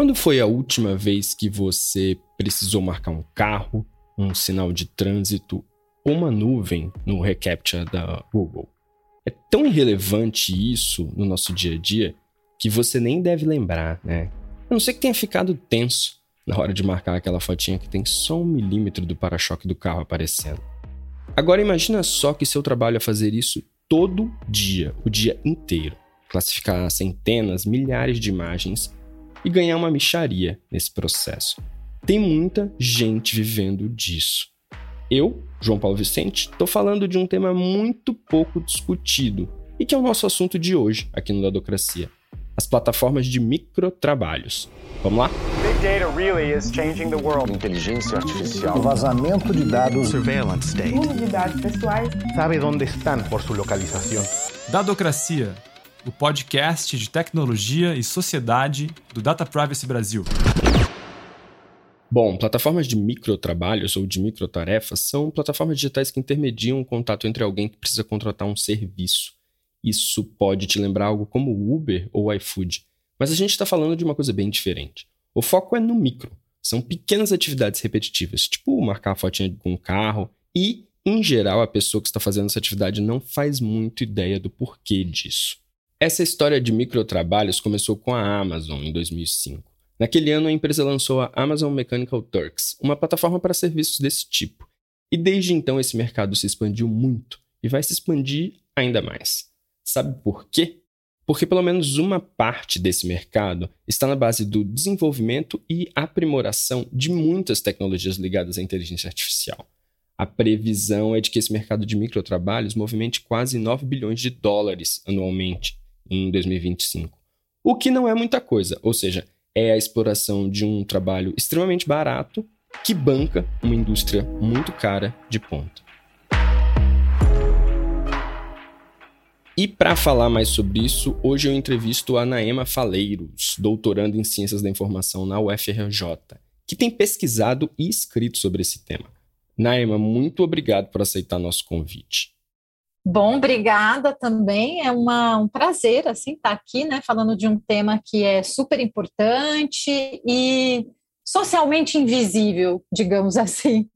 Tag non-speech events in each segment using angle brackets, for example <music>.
Quando foi a última vez que você precisou marcar um carro, um sinal de trânsito ou uma nuvem no reCAPTCHA da Google? É tão irrelevante isso no nosso dia a dia que você nem deve lembrar, né? A não ser que tenha ficado tenso na hora de marcar aquela fotinha que tem só um milímetro do para-choque do carro aparecendo. Agora imagina só que seu trabalho é fazer isso todo dia, o dia inteiro. Classificar centenas, milhares de imagens e ganhar uma micharia nesse processo. Tem muita gente vivendo disso. Eu, João Paulo Vicente, estou falando de um tema muito pouco discutido e que é o nosso assunto de hoje aqui no Ladocracia: as plataformas de microtrabalhos. Vamos lá? Big data really is changing the world. Inteligência artificial. O vazamento de dados. Surveillance state. Uso de dados pessoais. Sabe onde estão por sua localização. Dadocracia, o podcast de tecnologia e sociedade do Data Privacy Brasil. Bom, plataformas de microtrabalhos ou de microtarefas são plataformas digitais que intermediam o contato entre alguém que precisa contratar um serviço. Isso pode te lembrar algo como o Uber ou o iFood, mas a gente está falando de uma coisa bem diferente. O foco é no micro. São pequenas atividades repetitivas, tipo marcar a fotinha com um carro, e, em geral, a pessoa que está fazendo essa atividade não faz muito ideia do porquê disso. Essa história de microtrabalhos começou com a Amazon em 2005. Naquele ano, a empresa lançou a Amazon Mechanical Turks, uma plataforma para serviços desse tipo. E desde então esse mercado se expandiu muito e vai se expandir ainda mais. Sabe por quê? Porque pelo menos uma parte desse mercado está na base do desenvolvimento e aprimoração de muitas tecnologias ligadas à inteligência artificial. A previsão é de que esse mercado de microtrabalhos movimente quase 9 bilhões de dólares anualmente em 2025. O que não é muita coisa, ou seja, é a exploração de um trabalho extremamente barato que banca uma indústria muito cara de ponta. E para falar mais sobre isso, hoje eu entrevisto a Naema Faleiros, doutoranda em Ciências da Informação na UFRJ, que tem pesquisado e escrito sobre esse tema. Naema, muito obrigado por aceitar nosso convite. Bom, obrigada também. É uma, um prazer assim estar aqui, né, falando de um tema que é super importante e socialmente invisível, digamos <laughs> assim.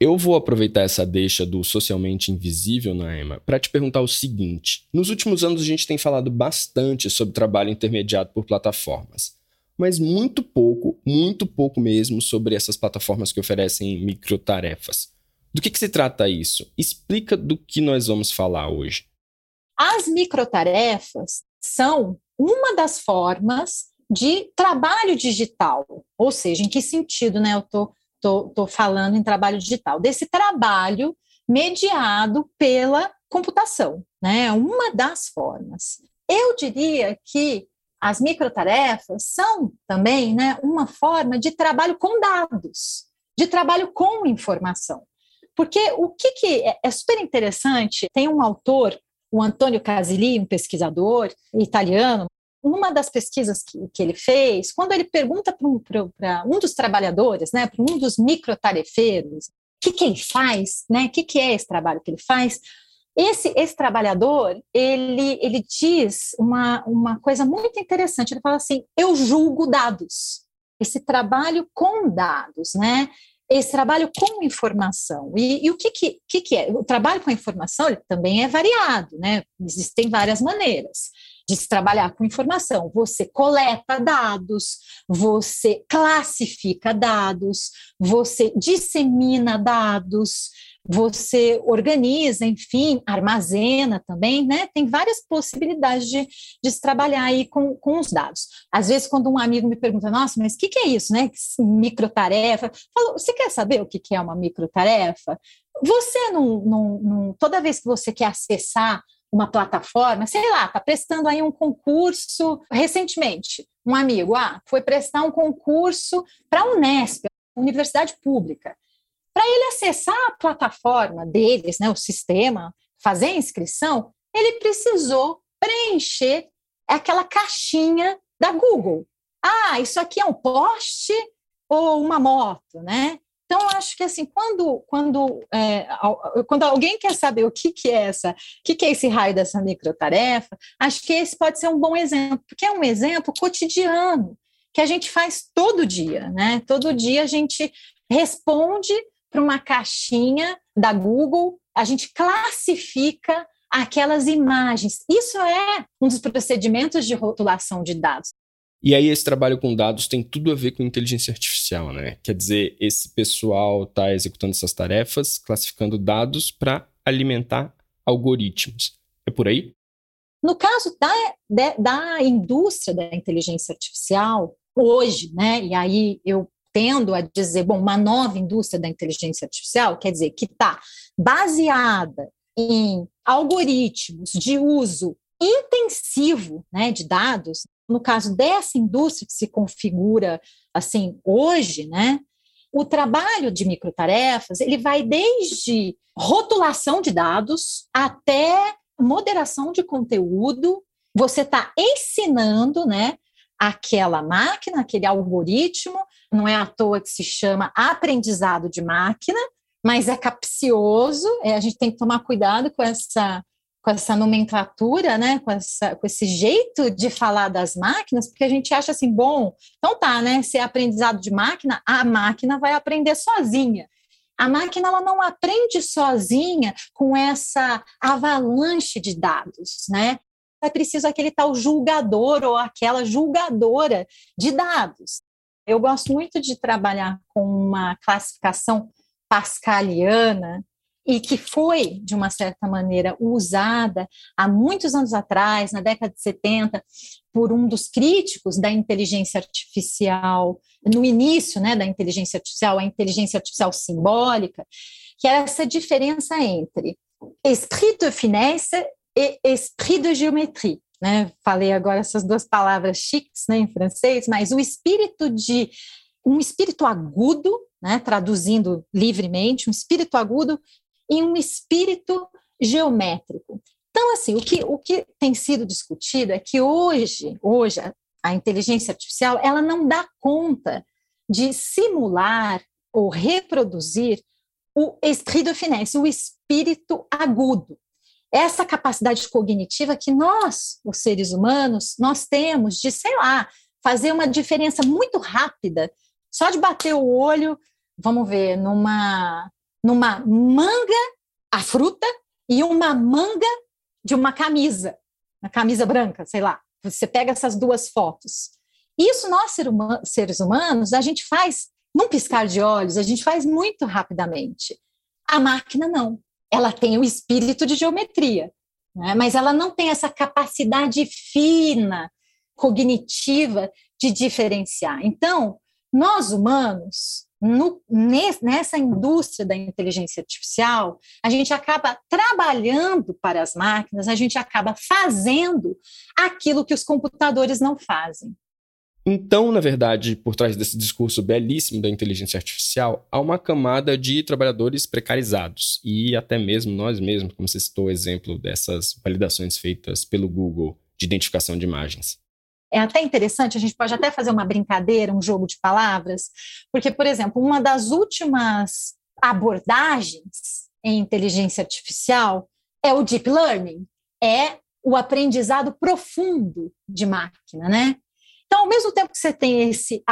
Eu vou aproveitar essa deixa do socialmente invisível, Naema, para te perguntar o seguinte: nos últimos anos a gente tem falado bastante sobre trabalho intermediado por plataformas, mas muito pouco, muito pouco mesmo sobre essas plataformas que oferecem microtarefas. Do que, que se trata isso? Explica do que nós vamos falar hoje. As microtarefas são uma das formas de trabalho digital, ou seja, em que sentido, né? Eu tô, tô, tô falando em trabalho digital, desse trabalho mediado pela computação, né? Uma das formas. Eu diria que as microtarefas são também, né, uma forma de trabalho com dados, de trabalho com informação. Porque o que, que é, é super interessante, tem um autor, o Antônio Casilli, um pesquisador italiano, numa das pesquisas que, que ele fez, quando ele pergunta para um, um, dos trabalhadores, né, para um dos microtarefeiros, o que, que ele faz, né, o que, que é esse trabalho que ele faz, esse, esse trabalhador, ele, ele diz uma, uma coisa muito interessante, ele fala assim, eu julgo dados, esse trabalho com dados, né, esse trabalho com informação. E, e o que, que, que, que é? O trabalho com informação ele também é variado, né? Existem várias maneiras de se trabalhar com informação. Você coleta dados, você classifica dados, você dissemina dados, você organiza, enfim, armazena também, né? Tem várias possibilidades de, de se trabalhar aí com, com os dados. Às vezes, quando um amigo me pergunta, nossa, mas o que, que, é isso, né? Microtarefa. Falo, você quer saber o que, que é uma microtarefa? Você não, não, não, toda vez que você quer acessar uma plataforma, sei lá, está prestando aí um concurso recentemente. Um amigo, ah, foi prestar um concurso para a Unesp, Universidade Pública. Para ele acessar a plataforma deles, né, o sistema, fazer a inscrição, ele precisou preencher aquela caixinha da Google. Ah, isso aqui é um poste ou uma moto, né? Então, acho que assim, quando, quando, é, quando alguém quer saber o que, que é essa, o que, que é esse raio dessa microtarefa, acho que esse pode ser um bom exemplo, porque é um exemplo cotidiano que a gente faz todo dia, né? Todo dia a gente responde para uma caixinha da Google, a gente classifica aquelas imagens. Isso é um dos procedimentos de rotulação de dados. E aí esse trabalho com dados tem tudo a ver com inteligência artificial, né? Quer dizer, esse pessoal está executando essas tarefas, classificando dados para alimentar algoritmos. É por aí? No caso da, da indústria da inteligência artificial, hoje, né? E aí eu tendo a dizer, bom, uma nova indústria da inteligência artificial, quer dizer, que está baseada em algoritmos de uso intensivo né, de dados, no caso dessa indústria que se configura assim hoje, né, o trabalho de microtarefas ele vai desde rotulação de dados até moderação de conteúdo. Você está ensinando, né, aquela máquina, aquele algoritmo, não é à toa que se chama aprendizado de máquina, mas é capcioso, é, a gente tem que tomar cuidado com essa com essa nomenclatura, né, com, essa, com esse jeito de falar das máquinas, porque a gente acha assim, bom, então tá, né, se é aprendizado de máquina, a máquina vai aprender sozinha. A máquina ela não aprende sozinha com essa avalanche de dados, né? É preciso aquele tal julgador ou aquela julgadora de dados. Eu gosto muito de trabalhar com uma classificação pascaliana e que foi, de uma certa maneira, usada há muitos anos atrás, na década de 70, por um dos críticos da inteligência artificial, no início né, da inteligência artificial, a inteligência artificial simbólica, que era essa diferença entre esprit de finesse e esprit de géométrie. Né? Falei agora essas duas palavras chiques né, em francês, mas o espírito de um espírito agudo, né, traduzindo livremente, um espírito agudo e um espírito geométrico. Então, assim, o que, o que tem sido discutido é que hoje, hoje a, a inteligência artificial ela não dá conta de simular ou reproduzir o esprit de finesse, o espírito agudo. Essa capacidade cognitiva que nós, os seres humanos, nós temos de, sei lá, fazer uma diferença muito rápida, só de bater o olho, vamos ver, numa numa manga a fruta e uma manga de uma camisa, uma camisa branca, sei lá. Você pega essas duas fotos. Isso nós seres humanos a gente faz num piscar de olhos, a gente faz muito rapidamente. A máquina não. Ela tem o espírito de geometria, né? mas ela não tem essa capacidade fina, cognitiva de diferenciar. Então, nós humanos, no, nessa indústria da inteligência artificial, a gente acaba trabalhando para as máquinas, a gente acaba fazendo aquilo que os computadores não fazem. Então, na verdade, por trás desse discurso belíssimo da inteligência artificial, há uma camada de trabalhadores precarizados e até mesmo nós mesmos, como você citou o exemplo dessas validações feitas pelo Google de identificação de imagens é até interessante, a gente pode até fazer uma brincadeira, um jogo de palavras, porque, por exemplo, uma das últimas abordagens em inteligência artificial é o deep learning, é o aprendizado profundo de máquina, né? Então, ao mesmo tempo que você tem esse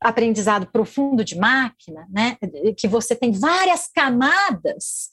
aprendizado profundo de máquina, né, que você tem várias camadas,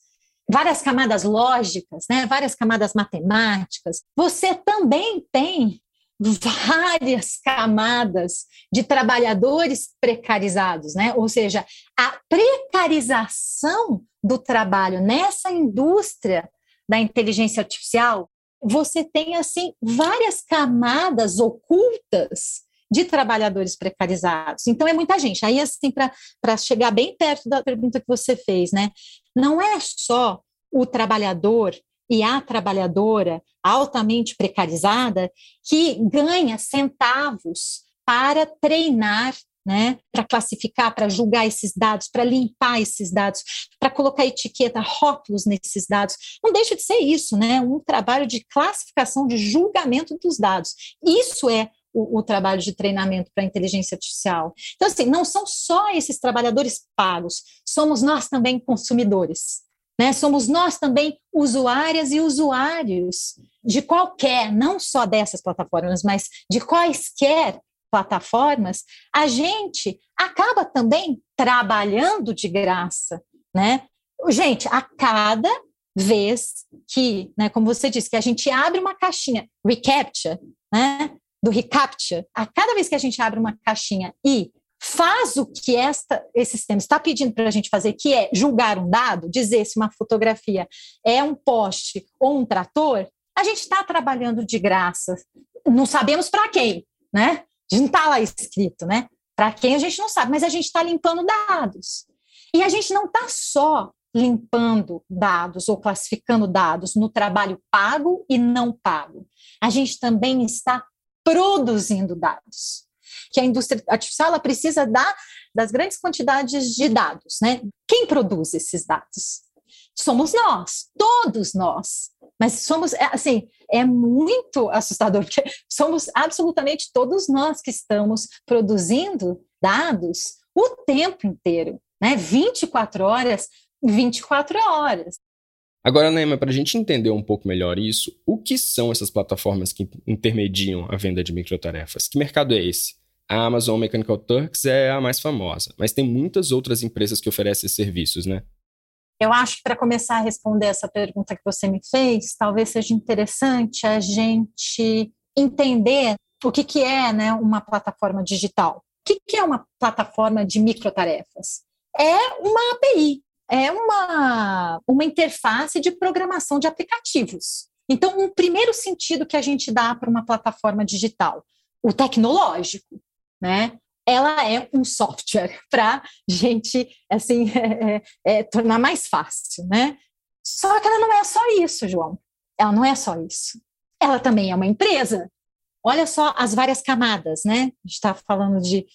várias camadas lógicas, né, várias camadas matemáticas, você também tem várias camadas de trabalhadores precarizados, né? Ou seja, a precarização do trabalho nessa indústria da inteligência artificial, você tem assim várias camadas ocultas de trabalhadores precarizados. Então é muita gente. Aí assim para chegar bem perto da pergunta que você fez, né? Não é só o trabalhador e a trabalhadora altamente precarizada que ganha centavos para treinar né, para classificar, para julgar esses dados, para limpar esses dados, para colocar etiqueta, rótulos nesses dados. Não deixa de ser isso, né? Um trabalho de classificação, de julgamento dos dados. Isso é o, o trabalho de treinamento para inteligência artificial. Então, assim, não são só esses trabalhadores pagos, somos nós também consumidores. Né? Somos nós também usuárias e usuários de qualquer, não só dessas plataformas, mas de quaisquer plataformas, a gente acaba também trabalhando de graça, né? Gente, a cada vez que, né, como você disse, que a gente abre uma caixinha reCAPTCHA, né, do reCAPTCHA, a cada vez que a gente abre uma caixinha e faz o que esta, esse sistema está pedindo para a gente fazer, que é julgar um dado, dizer se uma fotografia é um poste ou um trator, a gente está trabalhando de graça. Não sabemos para quem, né? Não está lá escrito, né? Para quem a gente não sabe, mas a gente está limpando dados. E a gente não está só limpando dados ou classificando dados no trabalho pago e não pago. A gente também está produzindo dados. Que a indústria artificial precisa da, das grandes quantidades de dados, né? Quem produz esses dados? Somos nós, todos nós. Mas somos, é, assim, é muito assustador, porque somos absolutamente todos nós que estamos produzindo dados o tempo inteiro, né? 24 horas 24 horas. Agora, Neema, para a gente entender um pouco melhor isso, o que são essas plataformas que intermediam a venda de microtarefas? Que mercado é esse? A Amazon Mechanical Turks é a mais famosa, mas tem muitas outras empresas que oferecem serviços, né? Eu acho que para começar a responder essa pergunta que você me fez, talvez seja interessante a gente entender o que, que é né, uma plataforma digital. O que, que é uma plataforma de microtarefas? É uma API, é uma, uma interface de programação de aplicativos. Então, um primeiro sentido que a gente dá para uma plataforma digital, o tecnológico, né? Ela é um software <laughs> para gente assim <laughs> é, é, é, tornar mais fácil, né? Só que ela não é só isso, João. Ela não é só isso. Ela também é uma empresa. Olha só as várias camadas, né? A gente está falando de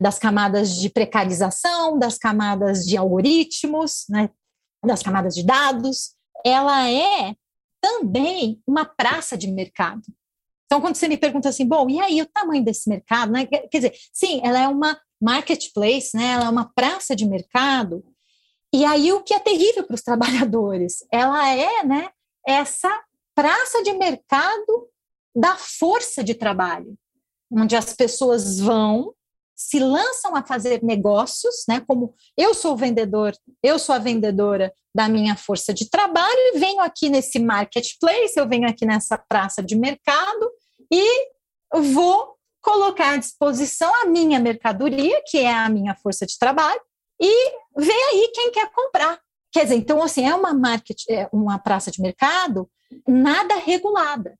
das camadas de precarização, das camadas de algoritmos, né, das camadas de dados, ela é também uma praça de mercado. Então, quando você me pergunta assim, bom, e aí o tamanho desse mercado, né? Quer dizer, sim, ela é uma marketplace, né? Ela é uma praça de mercado. E aí o que é terrível para os <laughs> trabalhadores, ela é, né? Essa praça de mercado da força de trabalho, onde as pessoas vão se lançam a fazer negócios, né? Como eu sou o vendedor, eu sou a vendedora da minha força de trabalho e venho aqui nesse marketplace, eu venho aqui nessa praça de mercado e vou colocar à disposição a minha mercadoria, que é a minha força de trabalho, e ver aí quem quer comprar. Quer dizer, então assim, é uma market, é uma praça de mercado nada regulada.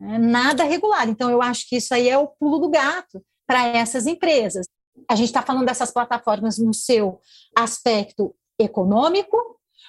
Né? Nada regulada. Então, eu acho que isso aí é o pulo do gato para essas empresas. A gente está falando dessas plataformas no seu aspecto econômico,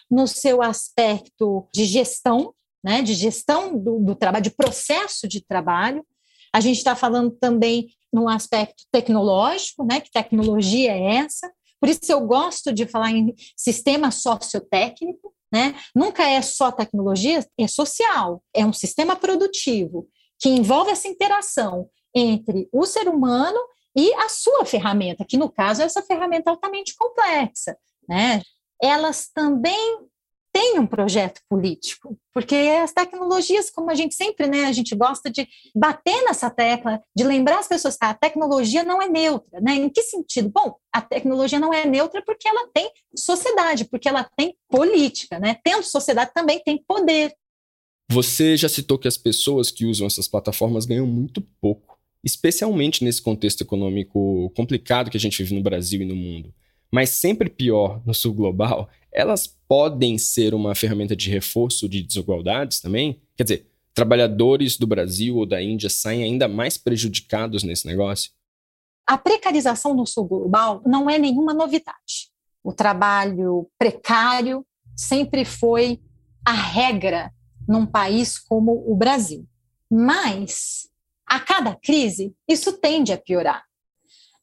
no seu aspecto de gestão, né, de gestão do, do trabalho, de processo de trabalho. A gente está falando também no aspecto tecnológico, né, que tecnologia é essa. Por isso eu gosto de falar em sistema sociotécnico, né? Nunca é só tecnologia, é social, é um sistema produtivo que envolve essa interação entre o ser humano e a sua ferramenta, que no caso é essa ferramenta altamente complexa, né? Elas também têm um projeto político, porque as tecnologias, como a gente sempre, né, a gente gosta de bater nessa tecla, de lembrar as pessoas que a tecnologia não é neutra, né? Em que sentido? Bom, a tecnologia não é neutra porque ela tem sociedade, porque ela tem política, né? Tendo sociedade também tem poder. Você já citou que as pessoas que usam essas plataformas ganham muito pouco especialmente nesse contexto econômico complicado que a gente vive no Brasil e no mundo. Mas sempre pior no sul global, elas podem ser uma ferramenta de reforço de desigualdades também? Quer dizer, trabalhadores do Brasil ou da Índia saem ainda mais prejudicados nesse negócio? A precarização no sul global não é nenhuma novidade. O trabalho precário sempre foi a regra num país como o Brasil. Mas a cada crise, isso tende a piorar.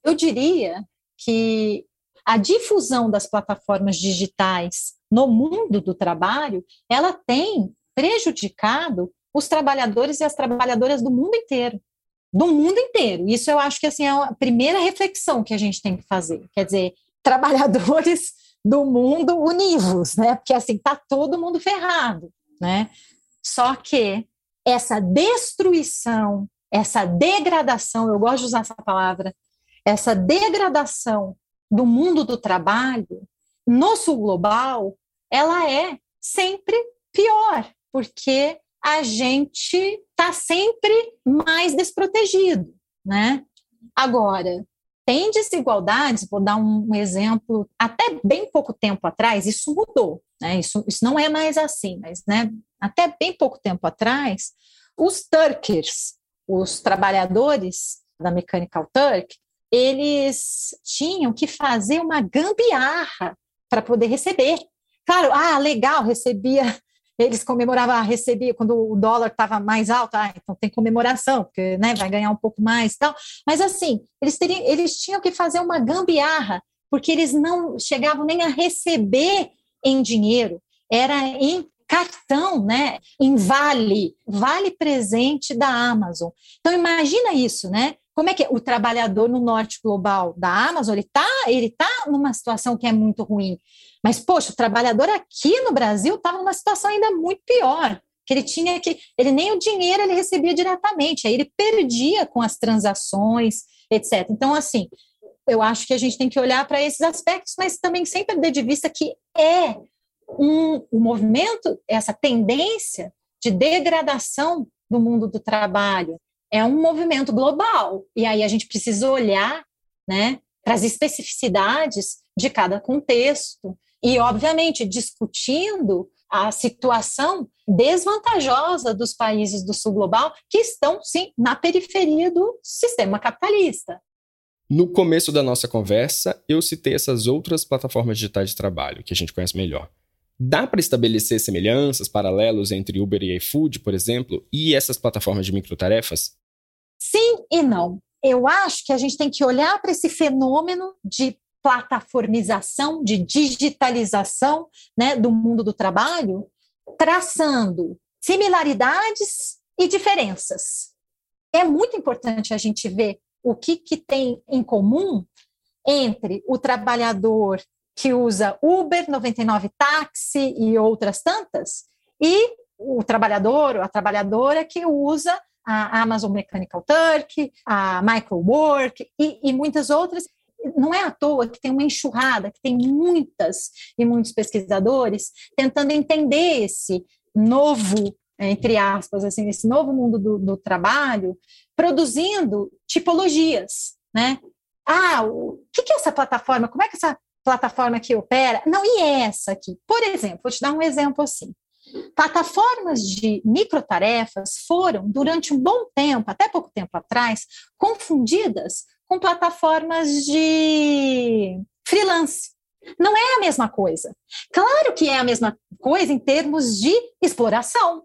Eu diria que a difusão das plataformas digitais no mundo do trabalho, ela tem prejudicado os trabalhadores e as trabalhadoras do mundo inteiro. Do mundo inteiro. Isso eu acho que assim, é a primeira reflexão que a gente tem que fazer. Quer dizer, trabalhadores <laughs> do mundo univos, né? Porque assim, tá todo mundo ferrado, né? Só que essa destruição essa degradação, eu gosto de usar essa palavra, essa degradação do mundo do trabalho no sul global, ela é sempre pior, porque a gente está sempre mais desprotegido, né? Agora, tem desigualdades, vou dar um exemplo, até bem pouco tempo atrás, isso mudou, né? Isso, isso não é mais assim, mas né, até bem pouco tempo atrás, os Turkers, os trabalhadores da Mechanical Turk, eles tinham que fazer uma gambiarra para poder receber. Claro, ah, legal, recebia <laughs> eles comemoravam, ah, recebia quando o dólar estava mais alto, ah, então tem comemoração, porque né, vai ganhar um pouco mais tal. Mas assim, eles, teriam, eles tinham que fazer uma gambiarra, porque eles não chegavam nem a receber em dinheiro, era em cartão, né, em vale, vale presente da Amazon. Então imagina isso, né? Como é que é? o trabalhador no norte global da Amazon, ele está ele tá numa situação que é muito ruim. Mas, poxa, o trabalhador aqui no Brasil estava numa situação ainda muito pior, que ele tinha que, ele nem o dinheiro ele recebia diretamente, aí ele perdia com as transações, etc. Então, assim, eu acho que a gente tem que olhar para esses aspectos, mas também sem perder de vista que é um, um movimento, essa tendência de degradação do mundo do trabalho, é um movimento global. E aí a gente precisa olhar né, para as especificidades de cada contexto e, obviamente, discutindo a situação desvantajosa dos países do sul global que estão, sim, na periferia do sistema capitalista. No começo da nossa conversa, eu citei essas outras plataformas digitais de trabalho que a gente conhece melhor. Dá para estabelecer semelhanças, paralelos entre Uber e iFood, por exemplo, e essas plataformas de microtarefas? Sim e não. Eu acho que a gente tem que olhar para esse fenômeno de plataformização, de digitalização né, do mundo do trabalho, traçando similaridades e diferenças. É muito importante a gente ver o que, que tem em comum entre o trabalhador que usa Uber, 99 táxi e outras tantas, e o trabalhador ou a trabalhadora que usa a Amazon Mechanical Turk, a Microwork e, e muitas outras não é à toa que tem uma enxurrada, que tem muitas e muitos pesquisadores tentando entender esse novo, entre aspas, assim, esse novo mundo do, do trabalho, produzindo tipologias, né? Ah, o que, que é essa plataforma? Como é que essa plataforma aqui opera? Não, e essa aqui? Por exemplo, vou te dar um exemplo assim. Plataformas de microtarefas foram, durante um bom tempo, até pouco tempo atrás, confundidas com plataformas de freelance. Não é a mesma coisa. Claro que é a mesma coisa em termos de exploração.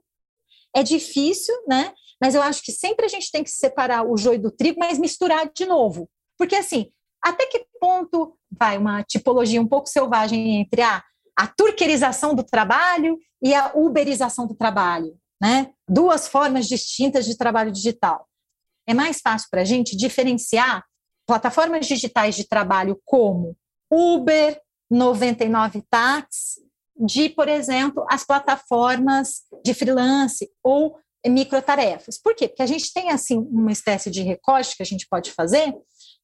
É difícil, né? Mas eu acho que sempre a gente tem que separar o joio do trigo, mas misturar de novo. Porque, assim, até que ponto vai uma tipologia um pouco selvagem entre a, a turquerização do trabalho e a uberização do trabalho, né? Duas formas distintas de trabalho digital. É mais fácil para a gente diferenciar plataformas digitais de trabalho como Uber, 99 Tax, de, por exemplo, as plataformas de freelance ou microtarefas. Por quê? Porque a gente tem assim uma espécie de recorte que a gente pode fazer,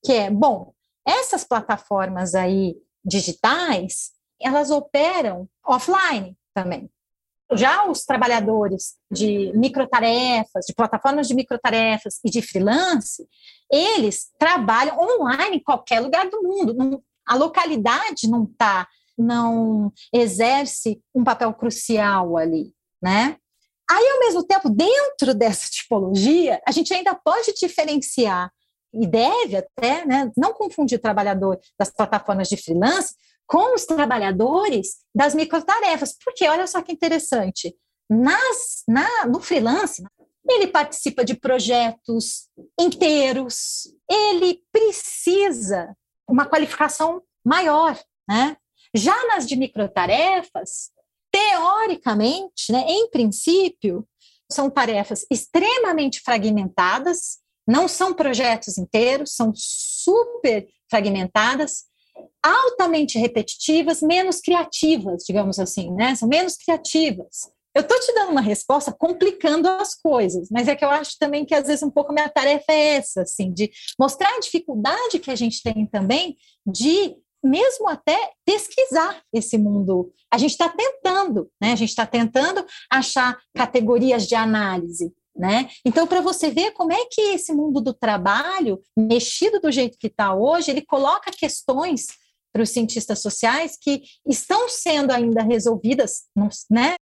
que é, bom, essas plataformas aí digitais, elas operam offline também. Já os trabalhadores de microtarefas, de plataformas de microtarefas e de freelance, eles trabalham online em qualquer lugar do mundo. a localidade não tá, não exerce um papel crucial ali, né? Aí, ao mesmo tempo, dentro dessa tipologia, a gente ainda pode diferenciar e deve até, né, não confundir o trabalhador das plataformas de freelance com os trabalhadores das microtarefas, porque olha só que interessante, nas, na, no freelance, ele participa de projetos inteiros, ele precisa uma qualificação maior, né? Já nas de microtarefas, teoricamente, né, em princípio, são tarefas extremamente fragmentadas, não são projetos inteiros, são super fragmentadas, altamente repetitivas, menos criativas, digamos assim, né? São menos criativas. eu estou te dando uma resposta complicando as coisas, mas é que eu acho também que às vezes um pouco a minha tarefa é essa, assim, de mostrar a dificuldade que a gente tem também de mesmo até pesquisar esse mundo. A gente está tentando, né? A gente está tentando achar categorias de análise, né? Então, para você ver como é que esse mundo do trabalho, mexido do jeito que está hoje, ele coloca questões para os cientistas sociais que estão sendo ainda resolvidas, né?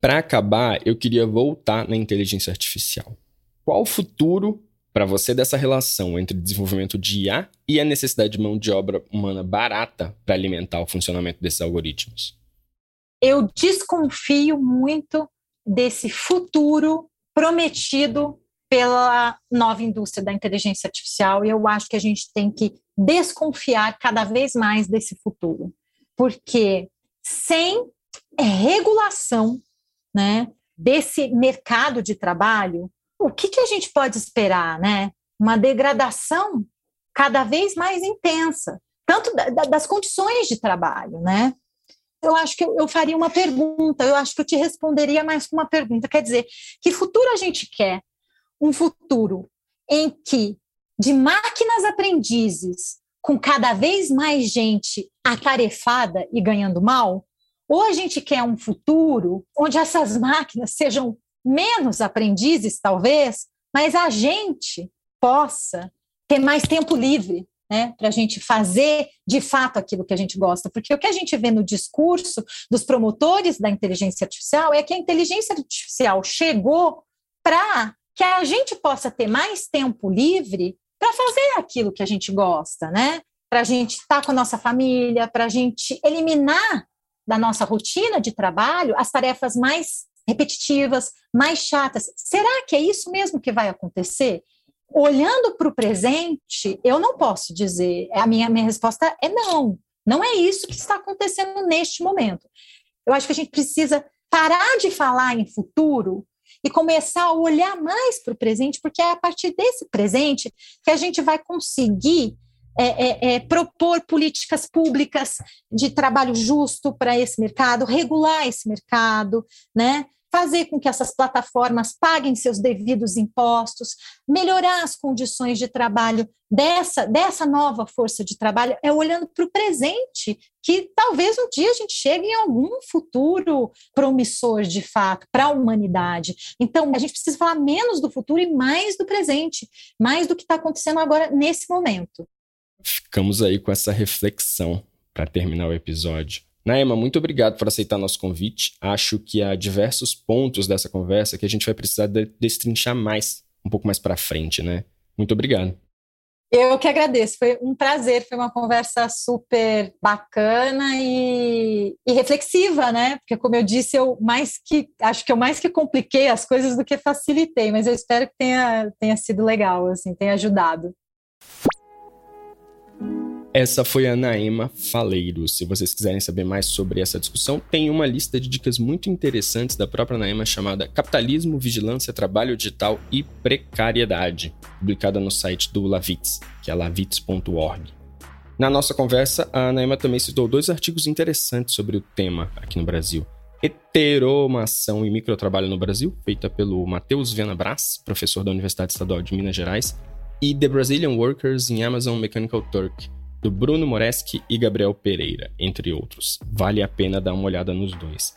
Para acabar, eu queria voltar na inteligência artificial. Qual o futuro para você dessa relação entre desenvolvimento de IA e a necessidade de mão de obra humana barata para alimentar o funcionamento desses algoritmos? Eu desconfio muito desse futuro prometido pela nova indústria da inteligência artificial e eu acho que a gente tem que desconfiar cada vez mais desse futuro, porque sem regulação né, desse mercado de trabalho, o que, que a gente pode esperar? Né? Uma degradação cada vez mais intensa, tanto da, das condições de trabalho, né? Eu acho que eu, eu faria uma pergunta, eu acho que eu te responderia mais com uma pergunta. Quer dizer, que futuro a gente quer? Um futuro em que, de máquinas aprendizes, com cada vez mais gente atarefada e ganhando mal? Ou a gente quer um futuro onde essas máquinas sejam menos aprendizes, talvez, mas a gente possa ter mais tempo livre, né, para a gente fazer de fato aquilo que a gente gosta. Porque o que a gente vê no discurso dos promotores da inteligência artificial é que a inteligência artificial chegou para que a gente possa ter mais tempo livre para fazer aquilo que a gente gosta, né? Para a gente estar tá com a nossa família, para a gente eliminar da nossa rotina de trabalho as tarefas mais repetitivas, mais chatas. Será que é isso mesmo que vai acontecer? Olhando para o presente, eu não posso dizer, a minha, minha resposta é não. Não é isso que está acontecendo neste momento. Eu acho que a gente precisa parar de falar em futuro e começar a olhar mais para o presente, porque é a partir desse presente que a gente vai conseguir é, é, é, propor políticas públicas de trabalho justo para esse mercado, regular esse mercado, né? Fazer com que essas plataformas paguem seus devidos impostos, melhorar as condições de trabalho dessa, dessa nova força de trabalho, é olhando para o presente, que talvez um dia a gente chegue em algum futuro promissor de fato para a humanidade. Então, a gente precisa falar menos do futuro e mais do presente, mais do que está acontecendo agora nesse momento. Ficamos aí com essa reflexão para terminar o episódio. Naema, muito obrigado por aceitar nosso convite. Acho que há diversos pontos dessa conversa que a gente vai precisar de destrinchar mais, um pouco mais para frente, né? Muito obrigado. Eu que agradeço, foi um prazer, foi uma conversa super bacana e, e, reflexiva, né? Porque, como eu disse, eu mais que acho que eu mais que compliquei as coisas do que facilitei, mas eu espero que tenha, tenha sido legal, assim, tenha ajudado. Essa foi a Naema Faleiro. Se vocês quiserem saber mais sobre essa discussão, tem uma lista de dicas muito interessantes da própria Naema chamada Capitalismo, Vigilância, Trabalho Digital e Precariedade, publicada no site do Lavitz, que é lavitz.org. Na nossa conversa, a Naema também citou dois artigos interessantes sobre o tema aqui no Brasil. Heteromação e Microtrabalho no Brasil, feita pelo Matheus Viana Brás, professor da Universidade Estadual de Minas Gerais, e The Brazilian Workers in Amazon Mechanical Turk, do Bruno Moreski e Gabriel Pereira, entre outros. Vale a pena dar uma olhada nos dois.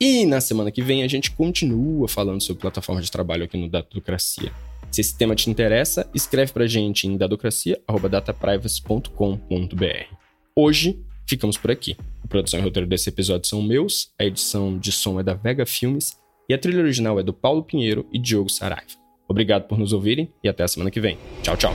E na semana que vem a gente continua falando sobre plataforma de trabalho aqui no Datocracia. Se esse tema te interessa, escreve pra gente em dadocracia.dataprivacy.com.br. Hoje, ficamos por aqui. A produção e roteiro desse episódio são meus, a edição de som é da Vega Filmes e a trilha original é do Paulo Pinheiro e Diogo Saraiva. Obrigado por nos ouvirem e até a semana que vem. Tchau, tchau.